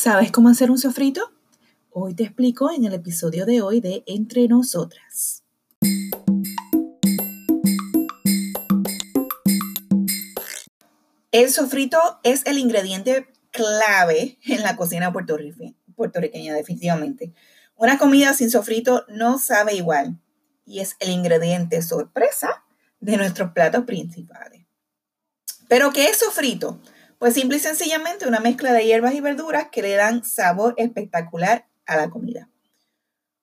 ¿Sabes cómo hacer un sofrito? Hoy te explico en el episodio de hoy de Entre Nosotras. El sofrito es el ingrediente clave en la cocina puertorriqueña, definitivamente. Una comida sin sofrito no sabe igual y es el ingrediente sorpresa de nuestros platos principales. ¿Pero qué es sofrito? Pues simple y sencillamente una mezcla de hierbas y verduras que le dan sabor espectacular a la comida.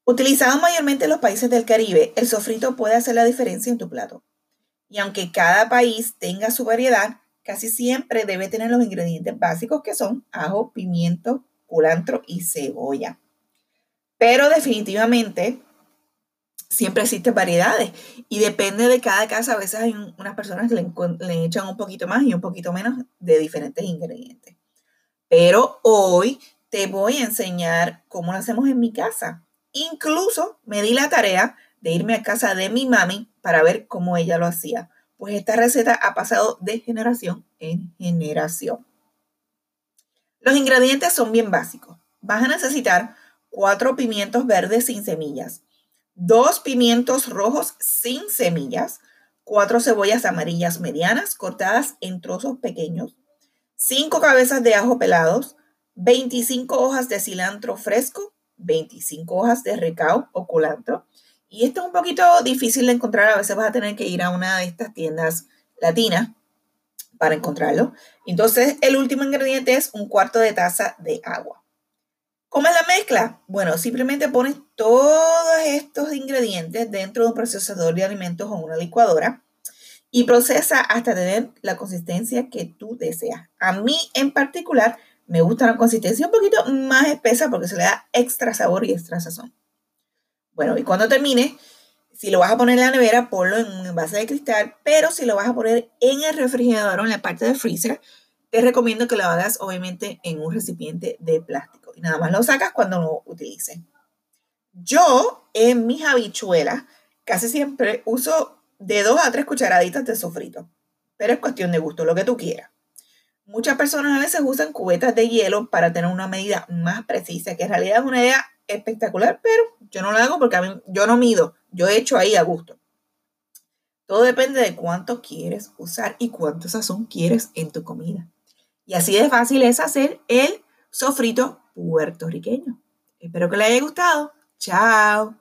Utilizado mayormente en los países del Caribe, el sofrito puede hacer la diferencia en tu plato. Y aunque cada país tenga su variedad, casi siempre debe tener los ingredientes básicos que son ajo, pimiento, culantro y cebolla. Pero definitivamente siempre existen variedades y depende de cada casa. A veces hay unas personas que le, echan un poquito más y un poquito menos de diferentes ingredientes. Pero hoy te voy a enseñar cómo lo hacemos en mi casa. Incluso me di la tarea de irme a casa de mi mami para ver cómo ella lo hacía. Pues esta receta ha pasado de generación en generación. Los ingredientes son bien básicos. Vas a necesitar cuatro pimientos verdes sin semillas, dos pimientos rojos sin semillas, cuatro cebollas amarillas medianas cortadas en trozos pequeños, cinco cabezas de ajo pelados, 25 hojas de cilantro fresco, 25 hojas de recao o culantro. Y esto es un poquito difícil de encontrar, a veces vas a tener que ir a una de estas tiendas latinas para encontrarlo. Entonces, el último ingrediente es un cuarto de taza de agua. ¿Cómo es la mezcla? Bueno, simplemente pones todos estos ingredientes dentro de un procesador de alimentos o una licuadora y procesa hasta tener la consistencia que tú deseas. A mí en particular me gusta la consistencia un poquito más espesa porque se le da extra sabor y extra sazón. Bueno, y cuando termine, si lo vas a poner en la nevera, ponlo en un envase de cristal, pero si lo vas a poner en el refrigerador o en la parte del freezer, te recomiendo que lo hagas obviamente en un recipiente de plástico y nada más lo sacas cuando lo utilices. Yo en mis habichuelas casi siempre uso de dos a tres cucharaditas de sofrito, pero es cuestión de gusto, lo que tú quieras. Muchas personas a veces usan cubetas de hielo para tener una medida más precisa, que en realidad es una idea espectacular, pero yo no lo hago porque a mí, yo no mido, yo he hecho ahí a gusto. Todo depende de cuánto quieres usar y cuánto sazón quieres en tu comida. Y así de fácil es hacer el sofrito puertorriqueño. Espero que le haya gustado. Chao.